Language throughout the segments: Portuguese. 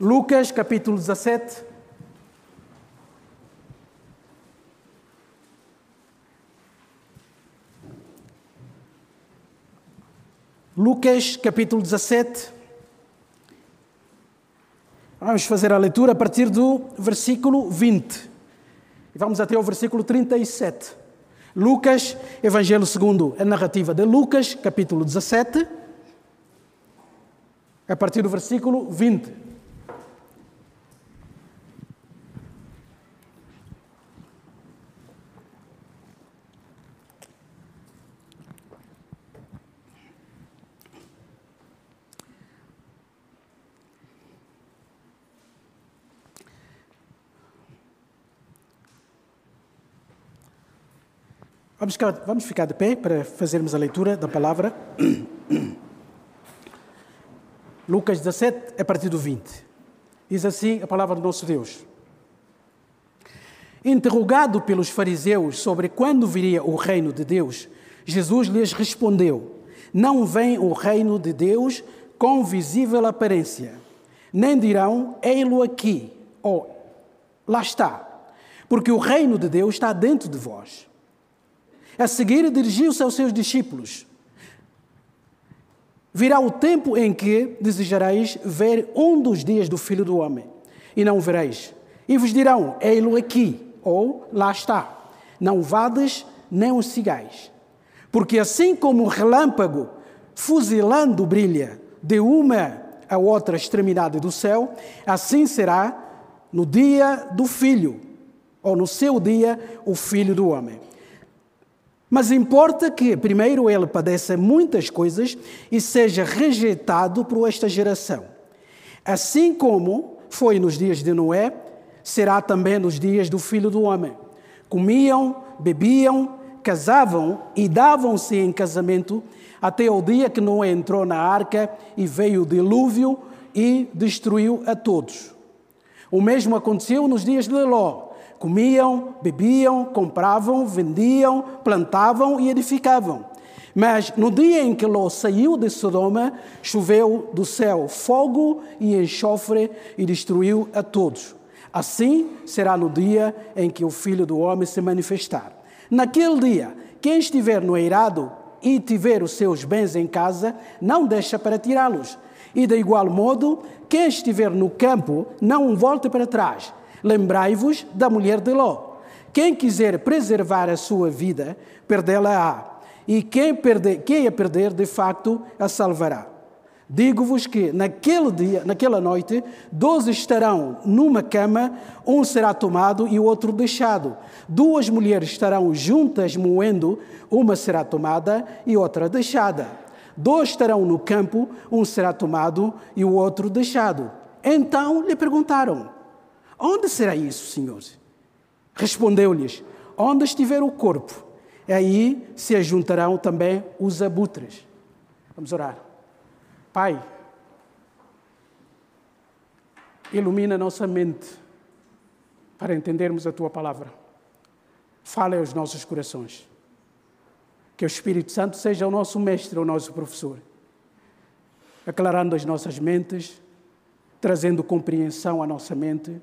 Lucas capítulo 17. Lucas capítulo 17. Vamos fazer a leitura a partir do versículo 20. E vamos até o versículo 37. Lucas, Evangelho segundo a narrativa de Lucas, capítulo 17, a partir do versículo 20. Vamos ficar, vamos ficar de pé para fazermos a leitura da palavra. Lucas 17, a partir do 20. Diz assim a palavra do nosso Deus. Interrogado pelos fariseus sobre quando viria o reino de Deus, Jesus lhes respondeu: Não vem o reino de Deus com visível aparência, nem dirão, ei-lo aqui, ou lá está, porque o reino de Deus está dentro de vós. A seguir, dirigiu-se aos seus discípulos: Virá o tempo em que desejareis ver um dos dias do Filho do Homem, e não o vereis. E vos dirão: Ei-lo aqui, ou lá está. Não vades nem os sigais. Porque assim como o relâmpago fuzilando brilha de uma a outra extremidade do céu, assim será no dia do Filho, ou no seu dia, o Filho do Homem. Mas importa que, primeiro, ele padeça muitas coisas e seja rejeitado por esta geração. Assim como foi nos dias de Noé, será também nos dias do filho do homem. Comiam, bebiam, casavam e davam-se em casamento até o dia que Noé entrou na arca e veio o dilúvio e destruiu a todos. O mesmo aconteceu nos dias de Ló. Comiam, bebiam, compravam, vendiam, plantavam e edificavam. Mas no dia em que Ló saiu de Sodoma, choveu do céu fogo e enxofre e destruiu a todos. Assim será no dia em que o Filho do Homem se manifestar. Naquele dia, quem estiver no eirado e tiver os seus bens em casa, não deixa para tirá-los. E de igual modo, quem estiver no campo, não volte para trás Lembrai-vos da mulher de Ló. Quem quiser preservar a sua vida, perdê-la-á. E quem, perder, quem a perder, de facto, a salvará. Digo-vos que naquele dia, naquela noite, doze estarão numa cama, um será tomado e o outro deixado. Duas mulheres estarão juntas moendo, uma será tomada e outra deixada. Dois estarão no campo, um será tomado e o outro deixado. Então lhe perguntaram: Onde será isso, Senhor? Respondeu-lhes: Onde estiver o corpo, aí se ajuntarão também os abutres. Vamos orar. Pai, ilumina nossa mente para entendermos a tua palavra. Fale aos nossos corações. Que o Espírito Santo seja o nosso mestre, o nosso professor, aclarando as nossas mentes, trazendo compreensão à nossa mente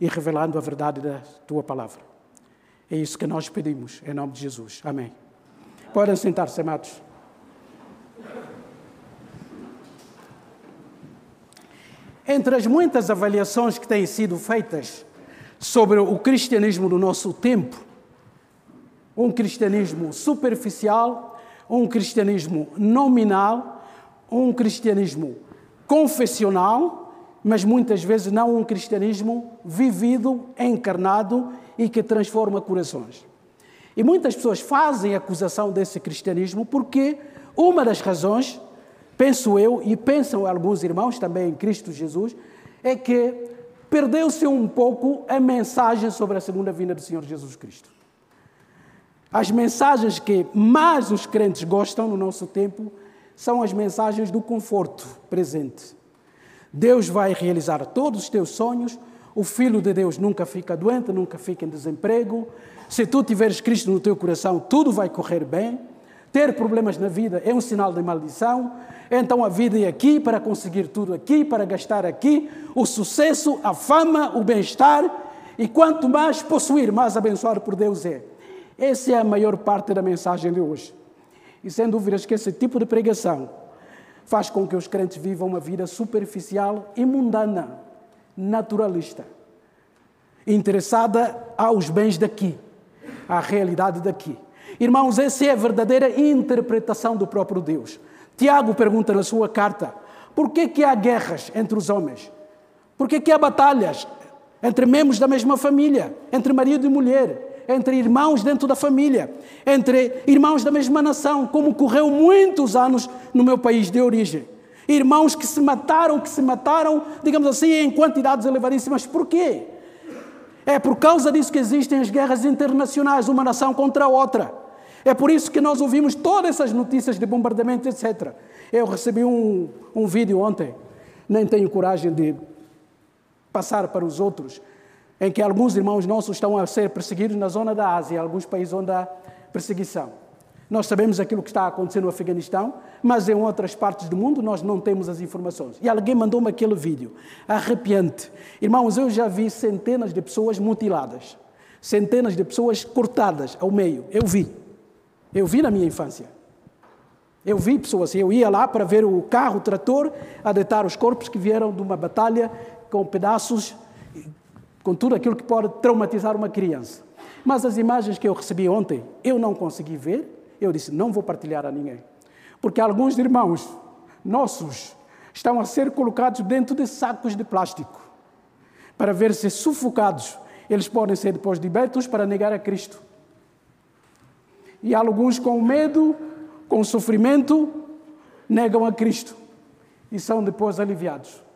e revelando a verdade da tua palavra. É isso que nós pedimos, em nome de Jesus. Amém. Podem sentar-se, amados. Entre as muitas avaliações que têm sido feitas sobre o cristianismo do nosso tempo, um cristianismo superficial, um cristianismo nominal, um cristianismo confessional, mas muitas vezes não um cristianismo vivido, encarnado e que transforma corações. E muitas pessoas fazem acusação desse cristianismo porque uma das razões, penso eu, e pensam alguns irmãos também em Cristo Jesus, é que perdeu-se um pouco a mensagem sobre a segunda vinda do Senhor Jesus Cristo. As mensagens que mais os crentes gostam no nosso tempo são as mensagens do conforto presente Deus vai realizar todos os teus sonhos. O Filho de Deus nunca fica doente, nunca fica em desemprego. Se tu tiveres Cristo no teu coração, tudo vai correr bem. ter problemas na vida é um sinal de maldição, então a vida é aqui para conseguir tudo aqui, para gastar aqui, o sucesso, a fama, o bem-estar, e quanto mais possuir, mais abençoado por Deus é. Essa é a maior parte da mensagem de hoje. E sem dúvidas que esse tipo de pregação faz com que os crentes vivam uma vida superficial e mundana, naturalista, interessada aos bens daqui, à realidade daqui. Irmãos, essa é a verdadeira interpretação do próprio Deus. Tiago pergunta na sua carta: por que, que há guerras entre os homens? Por que, que há batalhas entre membros da mesma família, entre marido e mulher, entre irmãos dentro da família, entre irmãos da mesma nação, como ocorreu muitos anos no meu país de origem? Irmãos que se mataram, que se mataram, digamos assim, em quantidades elevadíssimas. Por quê? É por causa disso que existem as guerras internacionais, uma nação contra a outra. É por isso que nós ouvimos todas essas notícias de bombardamento, etc. Eu recebi um, um vídeo ontem, nem tenho coragem de passar para os outros, em que alguns irmãos nossos estão a ser perseguidos na zona da Ásia, alguns países onde há perseguição. Nós sabemos aquilo que está acontecendo no Afeganistão, mas em outras partes do mundo nós não temos as informações. E alguém mandou-me aquele vídeo, arrepiante. Irmãos, eu já vi centenas de pessoas mutiladas, centenas de pessoas cortadas ao meio. Eu vi. Eu vi na minha infância. Eu vi pessoas, eu ia lá para ver o carro, o trator, a deitar os corpos que vieram de uma batalha com pedaços, com tudo aquilo que pode traumatizar uma criança. Mas as imagens que eu recebi ontem, eu não consegui ver, eu disse, não vou partilhar a ninguém. Porque alguns irmãos nossos estão a ser colocados dentro de sacos de plástico para ver-se sufocados. Eles podem ser depois libertos para negar a Cristo. E alguns com medo, com sofrimento, negam a Cristo e são depois aliviados.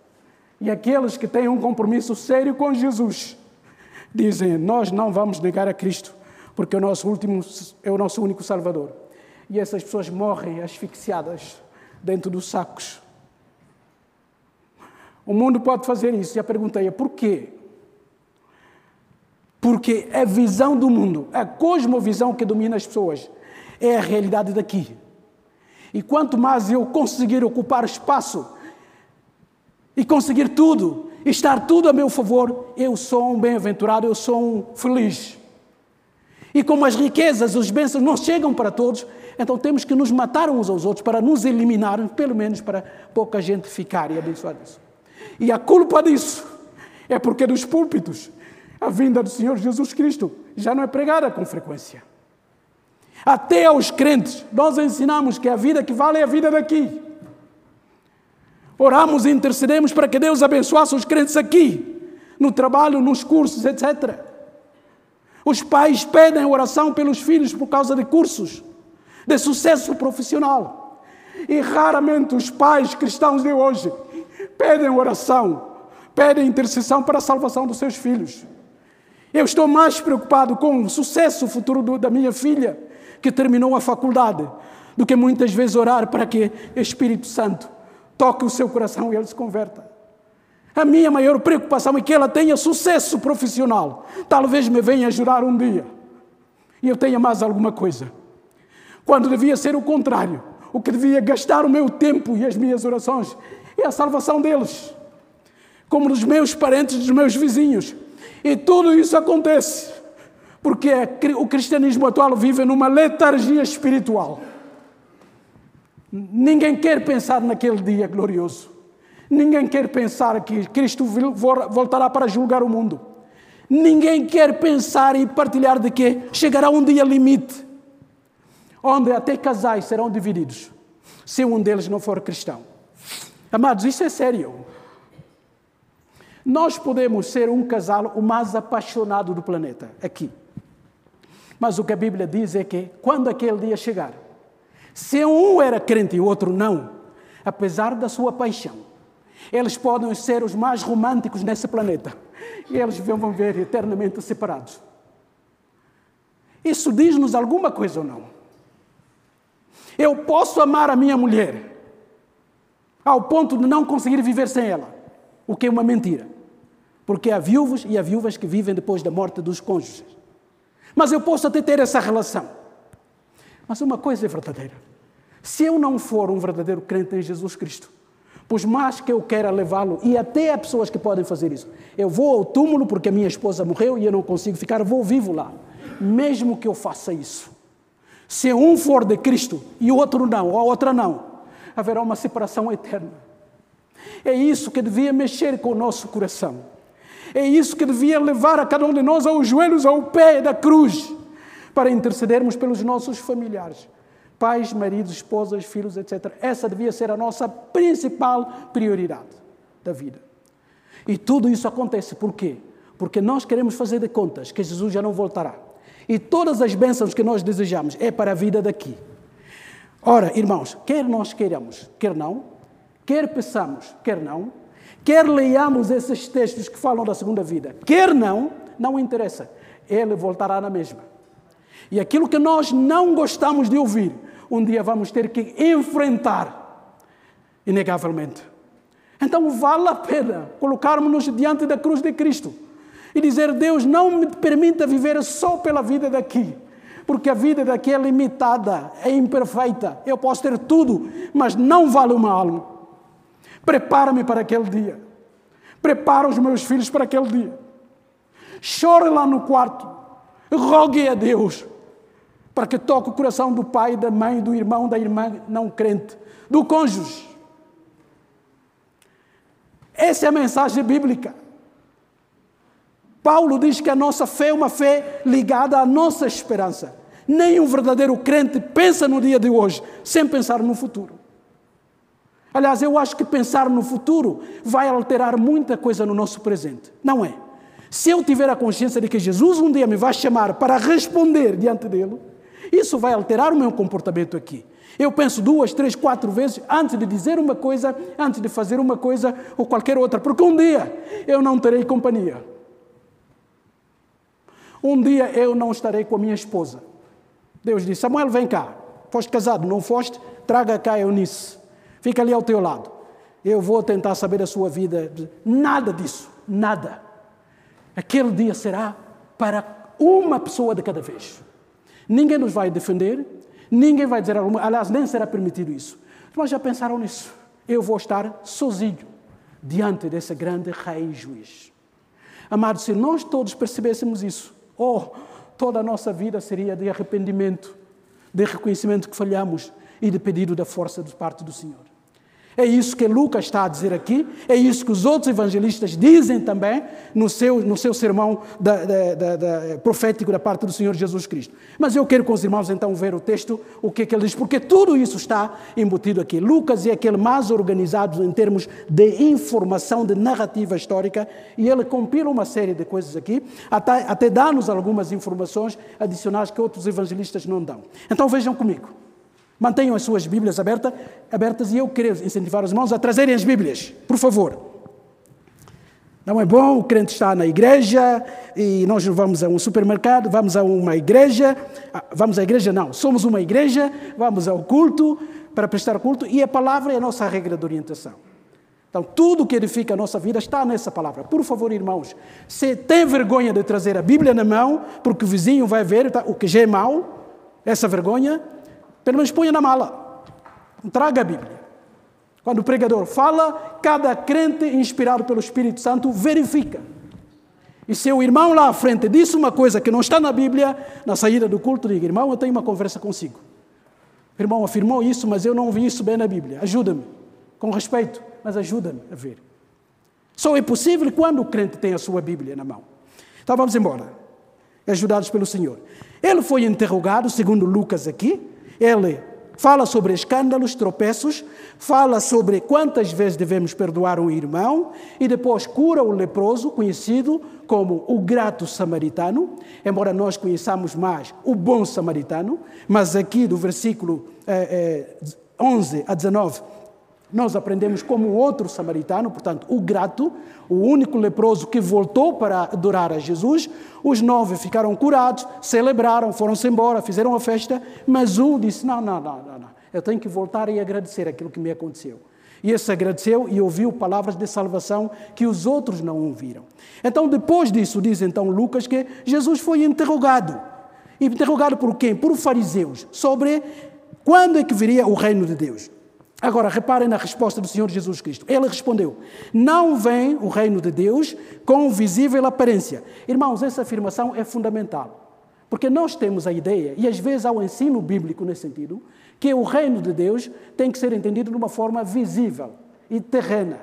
E aqueles que têm um compromisso sério com Jesus dizem: Nós não vamos negar a Cristo, porque é o nosso, último, é o nosso único Salvador. E essas pessoas morrem asfixiadas dentro dos sacos. O mundo pode fazer isso. E a pergunta é: por quê? Porque a visão do mundo, a cosmovisão que domina as pessoas, é a realidade daqui. E quanto mais eu conseguir ocupar espaço e conseguir tudo, estar tudo a meu favor, eu sou um bem-aventurado, eu sou um feliz. E como as riquezas, os bênçãos não chegam para todos, então temos que nos matar uns aos outros para nos eliminar, pelo menos para pouca gente ficar e abençoar isso. E a culpa disso é porque dos púlpitos a vinda do Senhor Jesus Cristo já não é pregada com frequência. Até aos crentes, nós ensinamos que a vida que vale é a vida daqui. Oramos e intercedemos para que Deus abençoasse os crentes aqui, no trabalho, nos cursos, etc. Os pais pedem oração pelos filhos por causa de cursos, de sucesso profissional. E raramente os pais cristãos de hoje pedem oração, pedem intercessão para a salvação dos seus filhos. Eu estou mais preocupado com o sucesso futuro do, da minha filha, que terminou a faculdade, do que muitas vezes orar para que Espírito Santo toque o seu coração e ele se converta. A minha maior preocupação é que ela tenha sucesso profissional. Talvez me venha ajudar um dia e eu tenha mais alguma coisa. Quando devia ser o contrário, o que devia gastar o meu tempo e as minhas orações é a salvação deles, como dos meus parentes, dos meus vizinhos. E tudo isso acontece porque o cristianismo atual vive numa letargia espiritual. Ninguém quer pensar naquele dia glorioso. Ninguém quer pensar que Cristo voltará para julgar o mundo. Ninguém quer pensar e partilhar de que chegará um dia limite onde até casais serão divididos se um deles não for cristão. Amados, isso é sério. Nós podemos ser um casal o mais apaixonado do planeta, aqui. Mas o que a Bíblia diz é que quando aquele dia chegar, se um era crente e o outro não, apesar da sua paixão, eles podem ser os mais românticos nesse planeta e eles vão ver eternamente separados. Isso diz-nos alguma coisa ou não? Eu posso amar a minha mulher ao ponto de não conseguir viver sem ela, o que é uma mentira. Porque há viúvos e há viúvas que vivem depois da morte dos cônjuges. Mas eu posso até ter essa relação. Mas uma coisa é verdadeira. Se eu não for um verdadeiro crente em Jesus Cristo, por mais que eu queira levá-lo, e até há pessoas que podem fazer isso, eu vou ao túmulo porque a minha esposa morreu e eu não consigo ficar, vou vivo lá. Mesmo que eu faça isso, se um for de Cristo e o outro não, ou a outra não, haverá uma separação eterna. É isso que devia mexer com o nosso coração. É isso que devia levar a cada um de nós aos joelhos, ao pé da cruz, para intercedermos pelos nossos familiares. Pais, maridos, esposas, filhos, etc. Essa devia ser a nossa principal prioridade da vida. E tudo isso acontece por quê? Porque nós queremos fazer de contas que Jesus já não voltará. E todas as bênçãos que nós desejamos é para a vida daqui. Ora, irmãos, quer nós queiramos, quer não, quer peçamos, quer não, quer leiamos esses textos que falam da segunda vida, quer não, não interessa. Ele voltará na mesma. E aquilo que nós não gostamos de ouvir, um dia vamos ter que enfrentar, inegavelmente. Então vale a pena colocarmos-nos diante da cruz de Cristo e dizer: Deus, não me permita viver só pela vida daqui, porque a vida daqui é limitada, é imperfeita. Eu posso ter tudo, mas não vale uma alma. Prepara-me para aquele dia. Prepara os meus filhos para aquele dia. Chore lá no quarto. Rogue a Deus para que toque o coração do pai, da mãe, do irmão, da irmã não crente, do cônjuge. Essa é a mensagem bíblica. Paulo diz que a nossa fé é uma fé ligada à nossa esperança. Nem um verdadeiro crente pensa no dia de hoje sem pensar no futuro. Aliás, eu acho que pensar no futuro vai alterar muita coisa no nosso presente. Não é? Se eu tiver a consciência de que Jesus um dia me vai chamar para responder diante dele, isso vai alterar o meu comportamento aqui. Eu penso duas, três, quatro vezes antes de dizer uma coisa, antes de fazer uma coisa ou qualquer outra, porque um dia eu não terei companhia. Um dia eu não estarei com a minha esposa. Deus disse: Samuel, vem cá. Foste casado, não foste? Traga cá Eunice. Fica ali ao teu lado. Eu vou tentar saber a sua vida. Nada disso. Nada. Aquele dia será para uma pessoa de cada vez. Ninguém nos vai defender, ninguém vai dizer alguma. Aliás, nem será permitido isso. Mas já pensaram nisso? Eu vou estar sozinho diante desse grande rei juiz. Amados, se nós todos percebêssemos isso, oh, toda a nossa vida seria de arrependimento, de reconhecimento que falhamos e de pedido da força de parte do Senhor. É isso que Lucas está a dizer aqui, é isso que os outros evangelistas dizem também no seu, no seu sermão da, da, da, profético da parte do Senhor Jesus Cristo. Mas eu quero com os irmãos então ver o texto, o que é que ele diz, porque tudo isso está embutido aqui. Lucas é aquele mais organizado em termos de informação, de narrativa histórica, e ele compila uma série de coisas aqui, até, até dá-nos algumas informações adicionais que outros evangelistas não dão. Então vejam comigo. Mantenham as suas Bíblias abertas, abertas e eu quero incentivar os irmãos a trazerem as Bíblias, por favor. Não é bom o crente estar na igreja e nós vamos a um supermercado, vamos a uma igreja, vamos à igreja não, somos uma igreja, vamos ao culto para prestar culto e a palavra é a nossa regra de orientação. Então, tudo que edifica a nossa vida está nessa palavra. Por favor, irmãos, se tem vergonha de trazer a Bíblia na mão, porque o vizinho vai ver tá, o que já é mau, essa vergonha, pelo menos ponha na mala. Traga a Bíblia. Quando o pregador fala, cada crente inspirado pelo Espírito Santo verifica. E se o irmão lá à frente disse uma coisa que não está na Bíblia, na saída do culto, diga: irmão, eu tenho uma conversa consigo. O irmão afirmou isso, mas eu não vi isso bem na Bíblia. Ajuda-me, com respeito, mas ajuda-me a ver. Só é possível quando o crente tem a sua Bíblia na mão. Então vamos embora, ajudados pelo Senhor. Ele foi interrogado, segundo Lucas aqui, ele fala sobre escândalos, tropeços, fala sobre quantas vezes devemos perdoar um irmão e depois cura o leproso, conhecido como o grato samaritano, embora nós conheçamos mais o bom samaritano, mas aqui do versículo eh, eh, 11 a 19 nós aprendemos como outro samaritano, portanto, o grato, o único leproso que voltou para adorar a Jesus. Os nove ficaram curados, celebraram, foram-se embora, fizeram a festa, mas um disse: não, não, não, não, eu tenho que voltar e agradecer aquilo que me aconteceu. E esse agradeceu e ouviu palavras de salvação que os outros não ouviram. Então, depois disso, diz então Lucas que Jesus foi interrogado. Interrogado por quem? Por fariseus, sobre quando é que viria o reino de Deus. Agora, reparem na resposta do Senhor Jesus Cristo. Ele respondeu: Não vem o reino de Deus com visível aparência. Irmãos, essa afirmação é fundamental. Porque nós temos a ideia, e às vezes há um ensino bíblico nesse sentido, que o reino de Deus tem que ser entendido de uma forma visível e terrena.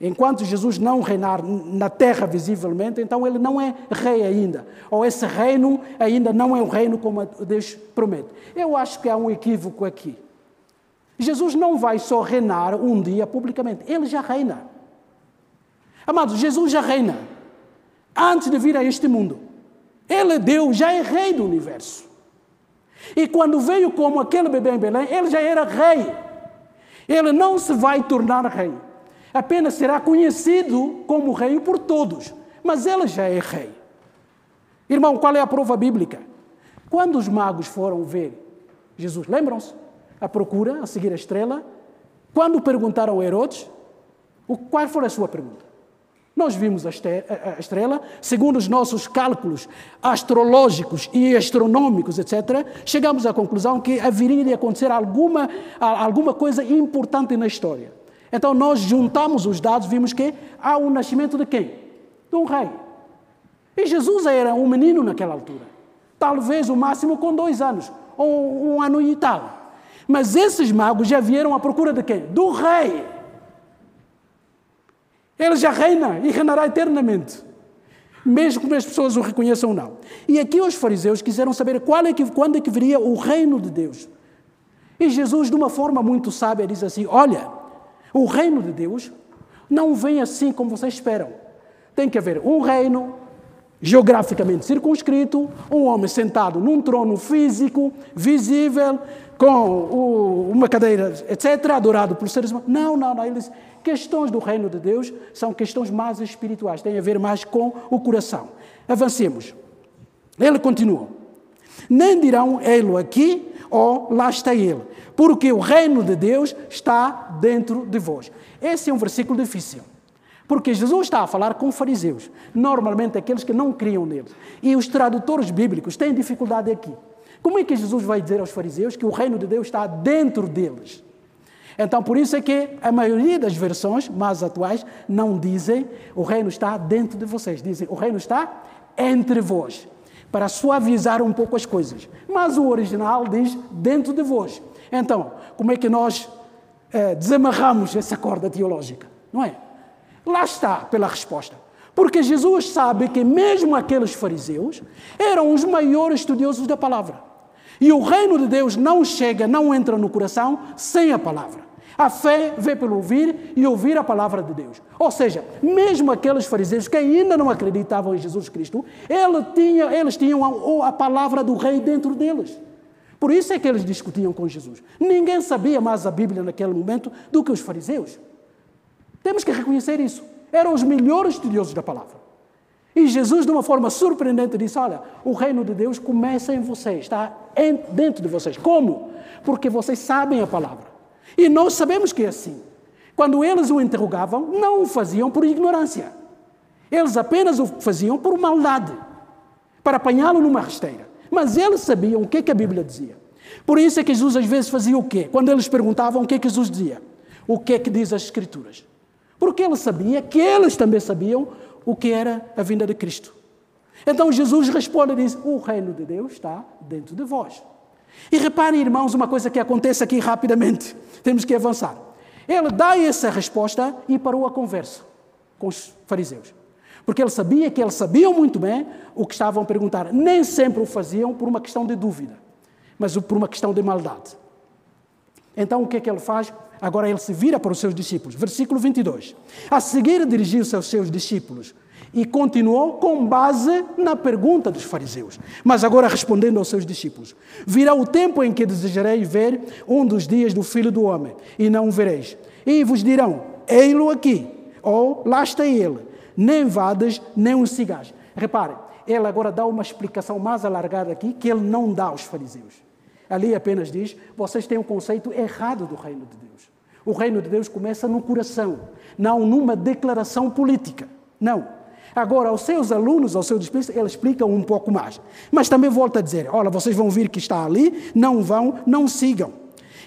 Enquanto Jesus não reinar na terra visivelmente, então ele não é rei ainda. Ou esse reino ainda não é um reino como Deus promete. Eu acho que há um equívoco aqui. Jesus não vai só reinar um dia publicamente, ele já reina. Amados, Jesus já reina antes de vir a este mundo. Ele é Deus, já é rei do universo. E quando veio como aquele bebê em Belém, ele já era rei. Ele não se vai tornar rei apenas será conhecido como rei por todos, mas ele já é rei. Irmão, qual é a prova bíblica? Quando os magos foram ver Jesus, lembram-se? A procura, a seguir a estrela. Quando perguntaram a Herodes, qual foi a sua pergunta? Nós vimos a estrela, segundo os nossos cálculos astrológicos e astronômicos, etc., chegamos à conclusão que haveria de acontecer alguma, alguma coisa importante na história. Então nós juntamos os dados, vimos que há o nascimento de quem? De um rei. E Jesus era um menino naquela altura. Talvez o máximo com dois anos, ou um ano e tal. Mas esses magos já vieram à procura de quem? Do rei. Ele já reina e reinará eternamente. Mesmo que as pessoas o reconheçam ou não. E aqui os fariseus quiseram saber é que, quando é que viria o reino de Deus. E Jesus, de uma forma muito sábia, diz assim: Olha, o reino de Deus não vem assim como vocês esperam. Tem que haver um reino geograficamente circunscrito, um homem sentado num trono físico, visível, com uma cadeira, etc., adorado pelos seres humanos. Não, não, não. Eles, questões do reino de Deus são questões mais espirituais, têm a ver mais com o coração. Avancemos. Ele continua. Nem dirão ele aqui ou lá está ele porque o reino de Deus está dentro de vós. Esse é um versículo difícil. Porque Jesus está a falar com fariseus, normalmente aqueles que não criam neles. E os tradutores bíblicos têm dificuldade aqui. Como é que Jesus vai dizer aos fariseus que o reino de Deus está dentro deles? Então, por isso é que a maioria das versões mais atuais não dizem o reino está dentro de vocês, dizem o reino está entre vós, para suavizar um pouco as coisas. Mas o original diz dentro de vós. Então, como é que nós é, desamarramos essa corda teológica? Não é? Lá está pela resposta. Porque Jesus sabe que mesmo aqueles fariseus eram os maiores estudiosos da palavra. E o reino de Deus não chega, não entra no coração sem a palavra. A fé vem pelo ouvir e ouvir a palavra de Deus. Ou seja, mesmo aqueles fariseus que ainda não acreditavam em Jesus Cristo, eles tinham, eles tinham a, a palavra do rei dentro deles. Por isso é que eles discutiam com Jesus. Ninguém sabia mais a Bíblia naquele momento do que os fariseus. Temos que reconhecer isso. Eram os melhores estudiosos da palavra. E Jesus, de uma forma surpreendente, disse: Olha, o reino de Deus começa em vocês, está dentro de vocês. Como? Porque vocês sabem a palavra. E nós sabemos que é assim. Quando eles o interrogavam, não o faziam por ignorância. Eles apenas o faziam por maldade, para apanhá-lo numa rasteira. Mas eles sabiam o que, é que a Bíblia dizia. Por isso é que Jesus às vezes fazia o quê? Quando eles perguntavam o que é que Jesus dizia. O que é que diz as Escrituras? Porque ele sabia que eles também sabiam o que era a vinda de Cristo. Então Jesus responde e diz: O reino de Deus está dentro de vós. E reparem, irmãos, uma coisa que acontece aqui rapidamente. Temos que avançar. Ele dá essa resposta e parou a conversa com os fariseus. Porque ele sabia que eles sabiam muito bem o que estavam a perguntar. Nem sempre o faziam por uma questão de dúvida, mas por uma questão de maldade. Então o que é que ele faz? Agora ele se vira para os seus discípulos. Versículo 22. A seguir dirigiu-se aos seus discípulos e continuou com base na pergunta dos fariseus. Mas agora respondendo aos seus discípulos: Virá o tempo em que desejareis ver um dos dias do Filho do Homem, e não o vereis. E vos dirão: Ei-lo aqui, ou lá está ele nem vadas, nem um cigarro. Reparem, ele agora dá uma explicação mais alargada aqui que ele não dá aos fariseus. Ali apenas diz: vocês têm um conceito errado do reino de Deus. O reino de Deus começa no coração, não numa declaração política. Não. Agora, aos seus alunos, aos seus discípulos, ele explica um pouco mais. Mas também volta a dizer: olha, vocês vão vir que está ali, não vão, não sigam.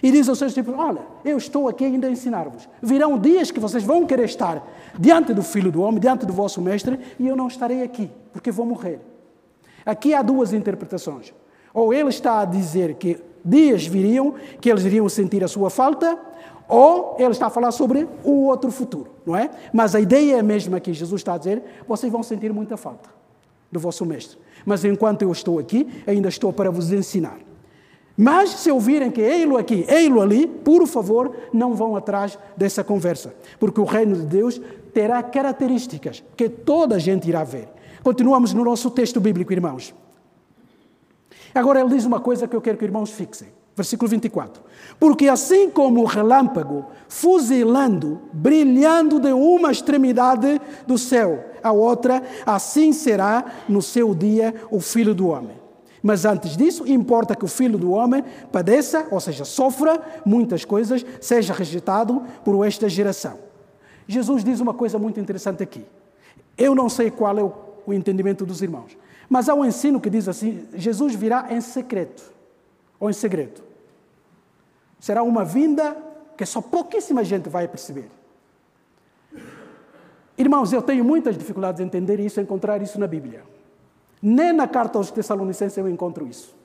E diz aos seus discípulos: olha, eu estou aqui ainda a ensinar-vos. Virão dias que vocês vão querer estar diante do Filho do Homem, diante do vosso Mestre, e eu não estarei aqui, porque vou morrer. Aqui há duas interpretações. Ou ele está a dizer que dias viriam que eles iriam sentir a sua falta, ou ele está a falar sobre o outro futuro, não é? Mas a ideia é a mesma que Jesus está a dizer: vocês vão sentir muita falta do vosso mestre. Mas enquanto eu estou aqui, ainda estou para vos ensinar. Mas se ouvirem que ei-lo aqui, ei-lo ali, por favor, não vão atrás dessa conversa, porque o reino de Deus terá características que toda a gente irá ver. Continuamos no nosso texto bíblico, irmãos. Agora ele diz uma coisa que eu quero que os irmãos fixem. Versículo 24. Porque assim como o relâmpago, fuzilando, brilhando de uma extremidade do céu à outra, assim será no seu dia o filho do homem. Mas antes disso, importa que o filho do homem padeça, ou seja, sofra muitas coisas, seja rejeitado por esta geração. Jesus diz uma coisa muito interessante aqui. Eu não sei qual é o entendimento dos irmãos, mas há um ensino que diz assim: Jesus virá em secreto ou em segredo será uma vinda que só pouquíssima gente vai perceber. Irmãos, eu tenho muitas dificuldades em entender isso, encontrar isso na Bíblia. Nem na carta aos Tessalonicenses eu encontro isso.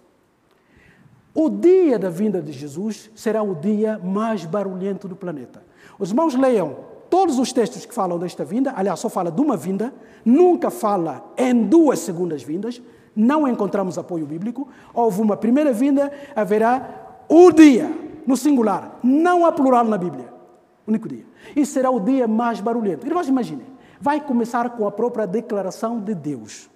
O dia da vinda de Jesus será o dia mais barulhento do planeta. Os irmãos leiam todos os textos que falam desta vinda, aliás, só fala de uma vinda, nunca fala em duas segundas vindas, não encontramos apoio bíblico. Houve uma primeira vinda, haverá o dia no singular. Não há plural na Bíblia. Único dia. E será o dia mais barulhento. Irmãos, imaginem. Vai começar com a própria declaração de Deus.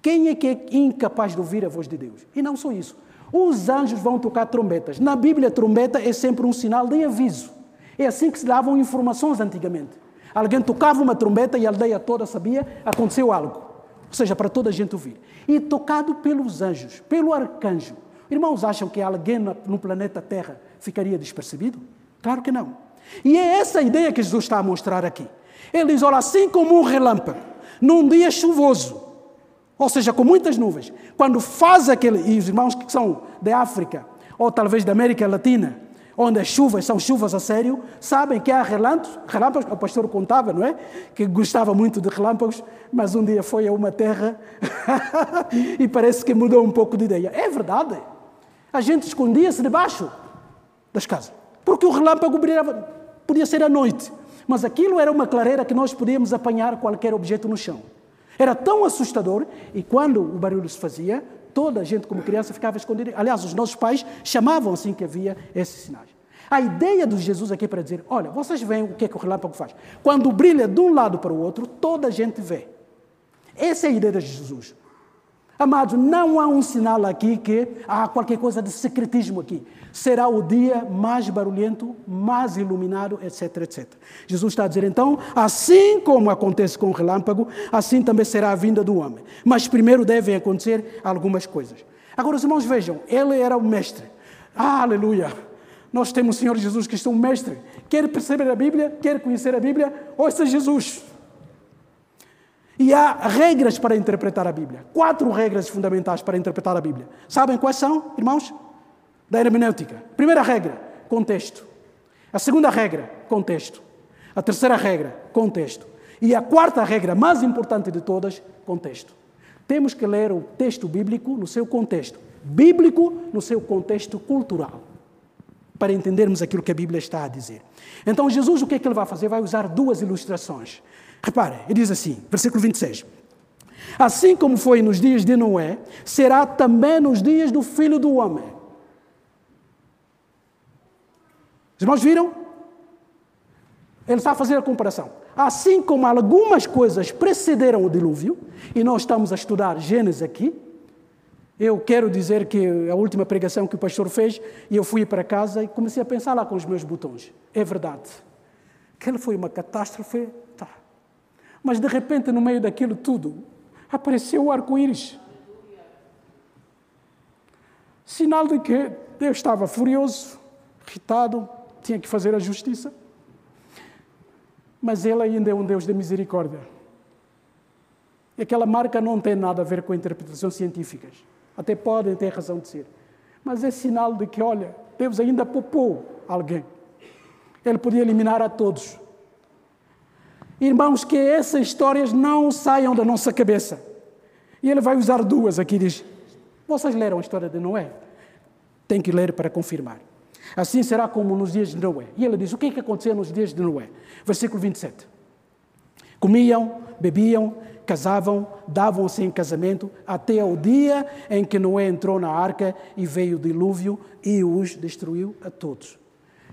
Quem é que é incapaz de ouvir a voz de Deus? E não só isso. Os anjos vão tocar trombetas. Na Bíblia, trombeta é sempre um sinal de aviso. É assim que se davam informações antigamente. Alguém tocava uma trombeta e a aldeia toda sabia, aconteceu algo. Ou seja, para toda a gente ouvir. E tocado pelos anjos, pelo arcanjo. Irmãos, acham que alguém no planeta Terra ficaria despercebido? Claro que não. E é essa a ideia que Jesus está a mostrar aqui. Ele diz: olha, assim como um relâmpago, num dia chuvoso, ou seja, com muitas nuvens, quando faz aquele, e os irmãos que são de África, ou talvez da América Latina, onde as chuvas são chuvas a sério, sabem que há relâmpagos, relâmpagos, o pastor contava, não é? Que gostava muito de relâmpagos, mas um dia foi a uma terra e parece que mudou um pouco de ideia. É verdade. A gente escondia-se debaixo das casas, porque o relâmpago brilhava, podia ser à noite, mas aquilo era uma clareira que nós podíamos apanhar qualquer objeto no chão. Era tão assustador e quando o barulho se fazia, toda a gente como criança ficava escondida. Aliás, os nossos pais chamavam assim que havia esses sinais. A ideia de Jesus aqui é para dizer, olha, vocês veem o que, é que o relâmpago faz. Quando brilha de um lado para o outro, toda a gente vê. Essa é a ideia de Jesus. Amados, não há um sinal aqui que há qualquer coisa de secretismo aqui. Será o dia mais barulhento, mais iluminado, etc, etc. Jesus está a dizer então, assim como acontece com o relâmpago, assim também será a vinda do homem. Mas primeiro devem acontecer algumas coisas. Agora, os irmãos vejam, ele era o mestre. Ah, aleluia! Nós temos o Senhor Jesus é um mestre. Quer perceber a Bíblia, quer conhecer a Bíblia, ouça Jesus. E há regras para interpretar a Bíblia. Quatro regras fundamentais para interpretar a Bíblia. Sabem quais são, irmãos? Da hermenêutica. Primeira regra, contexto. A segunda regra, contexto. A terceira regra, contexto. E a quarta regra, mais importante de todas, contexto. Temos que ler o texto bíblico no seu contexto. Bíblico no seu contexto cultural. Para entendermos aquilo que a Bíblia está a dizer. Então, Jesus, o que é que ele vai fazer? Vai usar duas ilustrações. Repare, ele diz assim, versículo 26. Assim como foi nos dias de Noé, será também nos dias do filho do homem. Os irmãos viram? Ele está a fazer a comparação. Assim como algumas coisas precederam o dilúvio, e nós estamos a estudar Gênesis aqui, eu quero dizer que a última pregação que o pastor fez, e eu fui para casa e comecei a pensar lá com os meus botões. É verdade. Aquela foi uma catástrofe mas de repente, no meio daquilo tudo, apareceu o arco-íris. Sinal de que Deus estava furioso, irritado, tinha que fazer a justiça. Mas Ele ainda é um Deus de misericórdia. E aquela marca não tem nada a ver com interpretações científicas. Até podem ter razão de ser. Mas é sinal de que, olha, Deus ainda poupou alguém. Ele podia eliminar a todos. Irmãos, que essas histórias não saiam da nossa cabeça. E ele vai usar duas aqui, diz. Vocês leram a história de Noé? Tem que ler para confirmar. Assim será como nos dias de Noé. E ele diz: o que é que aconteceu nos dias de Noé? Versículo 27. Comiam, bebiam, casavam, davam-se em casamento, até ao dia em que Noé entrou na arca e veio o dilúvio e os destruiu a todos.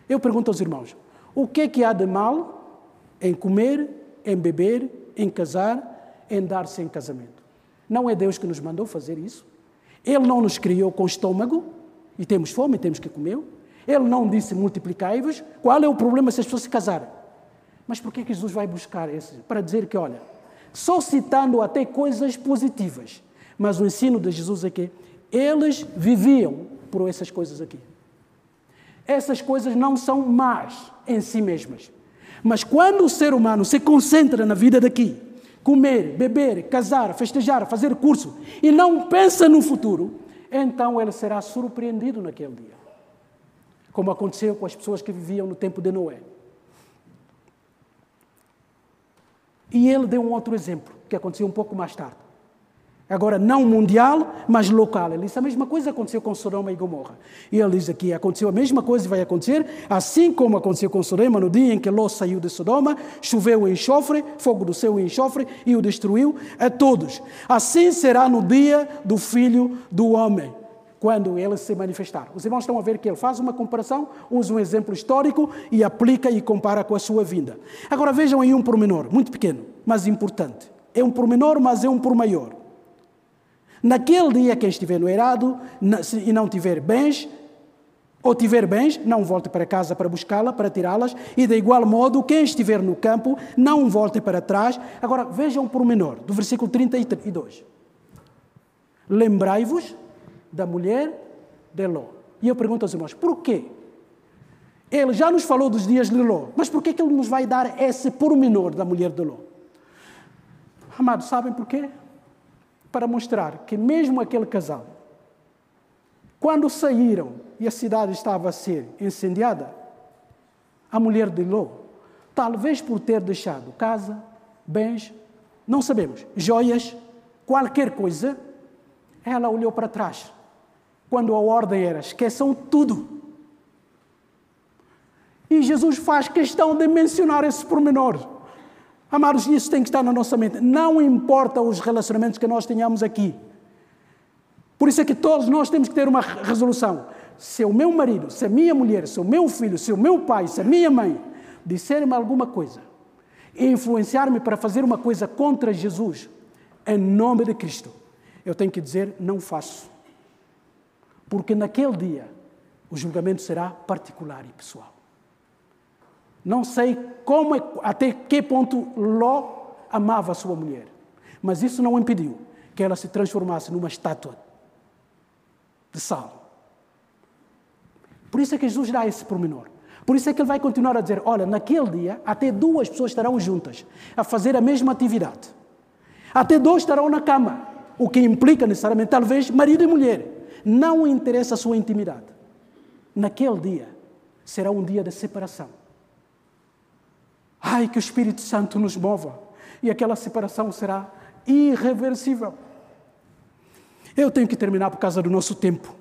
Eu pergunto aos irmãos: o que é que há de mal em comer, em beber, em casar, em dar-se em casamento? Não é Deus que nos mandou fazer isso? Ele não nos criou com estômago e temos fome e temos que comer? Ele não disse multiplicai-vos. Qual é o problema se as pessoas se casarem? Mas por que Jesus vai buscar esse? Para dizer que, olha, só citando até coisas positivas, mas o ensino de Jesus é que eles viviam por essas coisas aqui. Essas coisas não são más em si mesmas. Mas quando o ser humano se concentra na vida daqui, comer, beber, casar, festejar, fazer curso, e não pensa no futuro, então ele será surpreendido naquele dia como aconteceu com as pessoas que viviam no tempo de Noé. E ele deu um outro exemplo, que aconteceu um pouco mais tarde. Agora, não mundial, mas local. Ele disse a mesma coisa aconteceu com Sodoma e Gomorra. E ele diz aqui: aconteceu a mesma coisa e vai acontecer, assim como aconteceu com Sodoma no dia em que Ló saiu de Sodoma, choveu enxofre, fogo do céu enxofre, e o destruiu a todos. Assim será no dia do filho do homem quando ele se manifestar. Os irmãos estão a ver que ele faz uma comparação, usa um exemplo histórico e aplica e compara com a sua vinda. Agora vejam aí um pormenor, muito pequeno, mas importante. É um pormenor, mas é um por maior. Naquele dia, quem estiver no errado e não tiver bens, ou tiver bens, não volte para casa para buscá-la, para tirá-las, e de igual modo, quem estiver no campo, não volte para trás. Agora, vejam o pormenor do versículo 32. Lembrai-vos da mulher de Ló. E eu pergunto aos irmãos, por quê? Ele já nos falou dos dias de Ló, mas por que, ele nos vai dar esse pormenor da mulher de Ló? Amados, sabem por quê? Para mostrar que mesmo aquele casal, quando saíram e a cidade estava a ser incendiada, a mulher de Ló, talvez por ter deixado casa, bens, não sabemos, joias, qualquer coisa, ela olhou para trás quando a ordem era: esqueçam tudo. E Jesus faz questão de mencionar esse pormenor. Amados, isso tem que estar na nossa mente. Não importa os relacionamentos que nós tenhamos aqui. Por isso é que todos nós temos que ter uma resolução. Se o meu marido, se a minha mulher, se o meu filho, se o meu pai, se a minha mãe disserem-me alguma coisa e influenciar-me para fazer uma coisa contra Jesus, em nome de Cristo, eu tenho que dizer: não faço porque naquele dia o julgamento será particular e pessoal. Não sei como, até que ponto Ló amava a sua mulher, mas isso não impediu que ela se transformasse numa estátua de sal. Por isso é que Jesus dá esse pormenor. Por isso é que ele vai continuar a dizer: olha, naquele dia até duas pessoas estarão juntas a fazer a mesma atividade. Até dois estarão na cama, o que implica necessariamente, talvez, marido e mulher. Não interessa a sua intimidade. Naquele dia será um dia de separação. Ai, que o Espírito Santo nos mova. E aquela separação será irreversível. Eu tenho que terminar por causa do nosso tempo.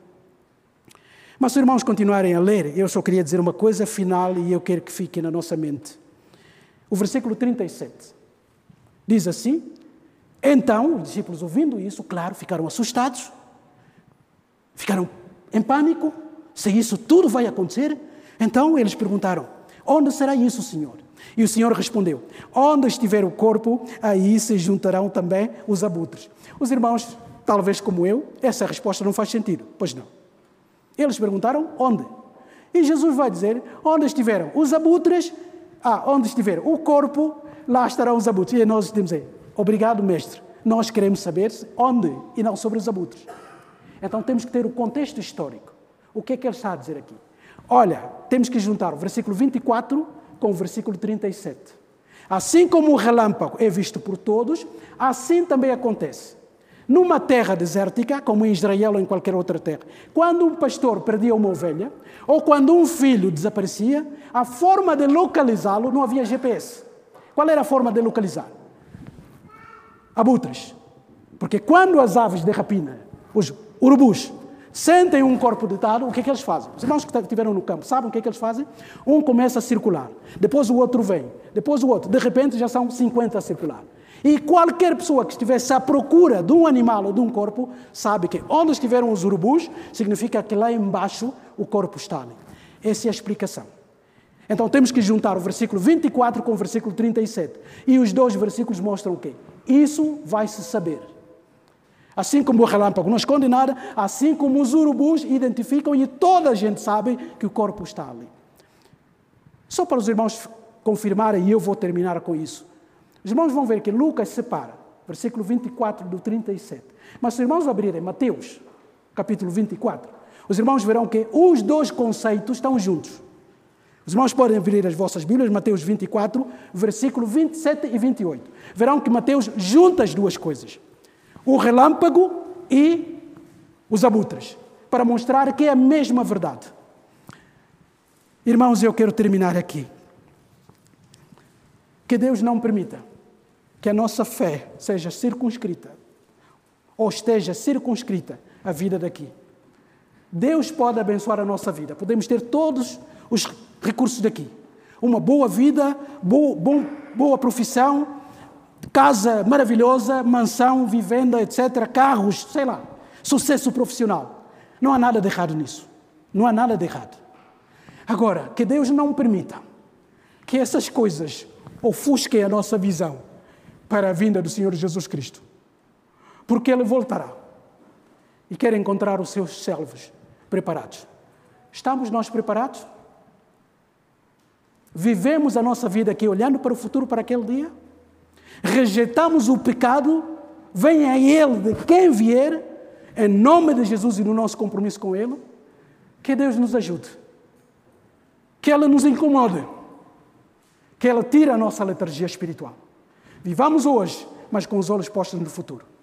Mas se os irmãos continuarem a ler, eu só queria dizer uma coisa final e eu quero que fique na nossa mente. O versículo 37 diz assim: Então, os discípulos ouvindo isso, claro, ficaram assustados Ficaram em pânico. Se isso tudo vai acontecer, então eles perguntaram: Onde será isso, Senhor? E o Senhor respondeu: Onde estiver o corpo, aí se juntarão também os abutres. Os irmãos, talvez como eu, essa resposta não faz sentido. Pois não. Eles perguntaram: Onde? E Jesus vai dizer: Onde estiveram os abutres, ah, onde estiver o corpo, lá estarão os abutres. E nós aí: Obrigado, mestre. Nós queremos saber onde e não sobre os abutres. Então temos que ter o contexto histórico. O que é que ele está a dizer aqui? Olha, temos que juntar o versículo 24 com o versículo 37. Assim como o relâmpago é visto por todos, assim também acontece. Numa terra desértica, como em Israel ou em qualquer outra terra, quando um pastor perdia uma ovelha, ou quando um filho desaparecia, a forma de localizá-lo não havia GPS. Qual era a forma de localizar? Abutres. Porque quando as aves de rapina, os urubus, sentem um corpo deitado, o que é que eles fazem? Os irmãos que estiveram no campo sabem o que é que eles fazem? Um começa a circular, depois o outro vem, depois o outro, de repente já são 50 a circular. E qualquer pessoa que estivesse à procura de um animal ou de um corpo, sabe que onde estiveram os urubus, significa que lá embaixo o corpo está ali. Essa é a explicação. Então temos que juntar o versículo 24 com o versículo 37. E os dois versículos mostram o quê? Isso vai se saber. Assim como o relâmpago não esconde nada, assim como os urubus identificam e toda a gente sabe que o corpo está ali. Só para os irmãos confirmarem, e eu vou terminar com isso. Os irmãos vão ver que Lucas separa, versículo 24 do 37. Mas se os irmãos abrirem Mateus, capítulo 24, os irmãos verão que os dois conceitos estão juntos. Os irmãos podem abrir as vossas Bíblias, Mateus 24, versículo 27 e 28. Verão que Mateus junta as duas coisas o relâmpago e os abutres, para mostrar que é a mesma verdade. Irmãos, eu quero terminar aqui. Que Deus não permita que a nossa fé seja circunscrita ou esteja circunscrita a vida daqui. Deus pode abençoar a nossa vida. Podemos ter todos os recursos daqui. Uma boa vida, boa, boa profissão, casa maravilhosa, mansão, vivenda, etc., carros, sei lá, sucesso profissional. Não há nada de errado nisso. Não há nada de errado. Agora, que Deus não permita que essas coisas ofusquem a nossa visão para a vinda do Senhor Jesus Cristo. Porque Ele voltará e quer encontrar os seus servos preparados. Estamos nós preparados? Vivemos a nossa vida aqui olhando para o futuro, para aquele dia? Rejeitamos o pecado, vem a Ele de quem vier, em nome de Jesus e no nosso compromisso com Ele, que Deus nos ajude, que Ele nos incomode, que Ele tire a nossa letargia espiritual. Vivamos hoje, mas com os olhos postos no futuro.